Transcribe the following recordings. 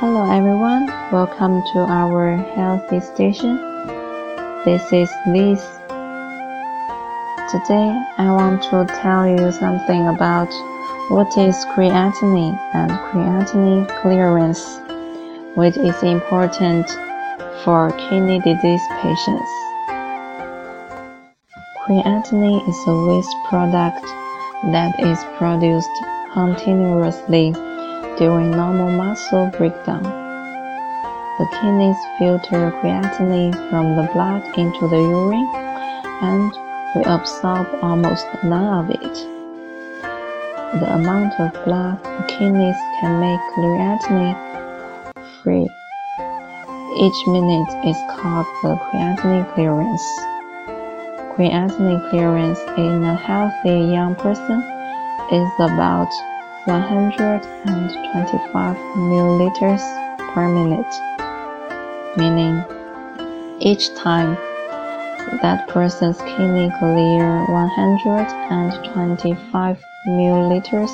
Hello everyone, welcome to our healthy station. This is Liz. Today I want to tell you something about what is creatinine and creatinine clearance, which is important for kidney disease patients. Creatinine is a waste product that is produced continuously during normal muscle breakdown. The kidneys filter creatinine from the blood into the urine and we absorb almost none of it. The amount of blood the kidneys can make creatinine free each minute is called the creatinine clearance. Creatinine clearance in a healthy young person is about 125 milliliters per minute, meaning each time that person's kidney clear 125 milliliters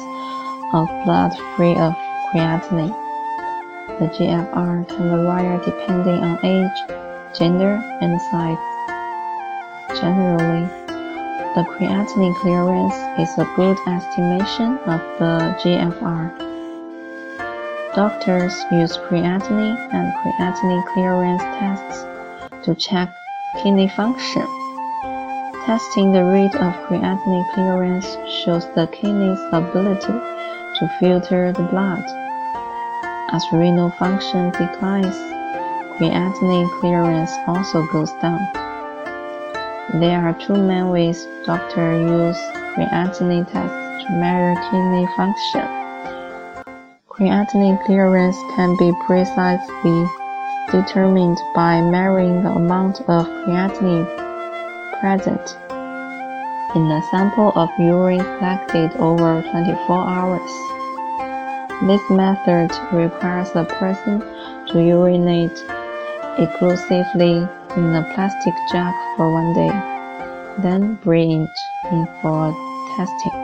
of blood free of creatinine. The GFR can vary depending on age, gender, and size. Generally, the creatinine clearance is a good estimation of the GFR. Doctors use creatinine and creatinine clearance tests to check kidney function. Testing the rate of creatinine clearance shows the kidney's ability to filter the blood. As renal function declines, creatinine clearance also goes down. There are two main ways doctors use creatinine tests to measure kidney function. Creatinine clearance can be precisely determined by measuring the amount of creatinine present in a sample of urine collected over 24 hours. This method requires a person to urinate exclusively in a plastic jug for one day, then bring it in for testing.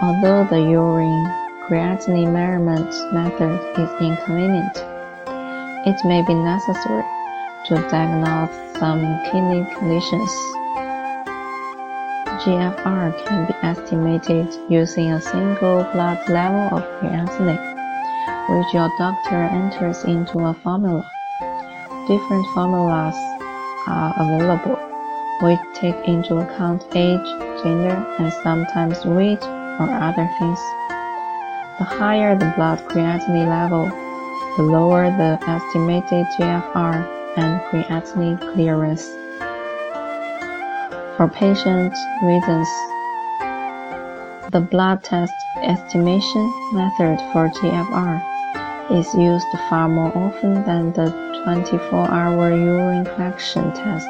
Although the urine creatinine measurement method is inconvenient, it may be necessary to diagnose some kidney conditions. GFR can be estimated using a single blood level of creatinine, which your doctor enters into a formula different formulas are available, which take into account age, gender, and sometimes weight or other things. The higher the blood creatinine level, the lower the estimated GFR and creatinine clearance. For patient reasons, the blood test estimation method for GFR is used far more often than the 24-hour urine collection test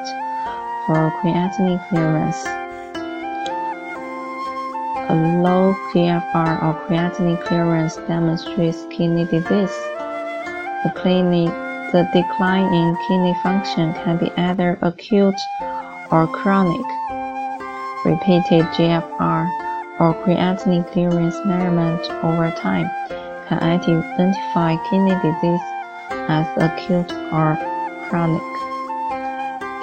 for creatinine clearance. A low GFR or creatinine clearance demonstrates kidney disease. The, the decline in kidney function can be either acute or chronic. Repeated GFR or creatinine clearance measurement over time can identify kidney disease as acute or chronic.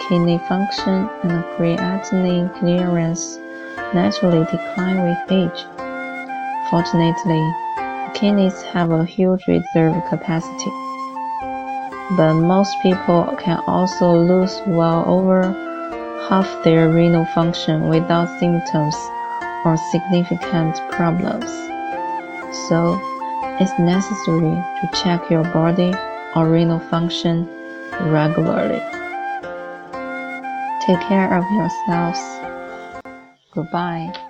Kidney function and creatinine clearance naturally decline with age. Fortunately, kidneys have a huge reserve capacity. But most people can also lose well over half their renal function without symptoms or significant problems. So, it's necessary to check your body or renal function regularly. Take care of yourselves. Goodbye.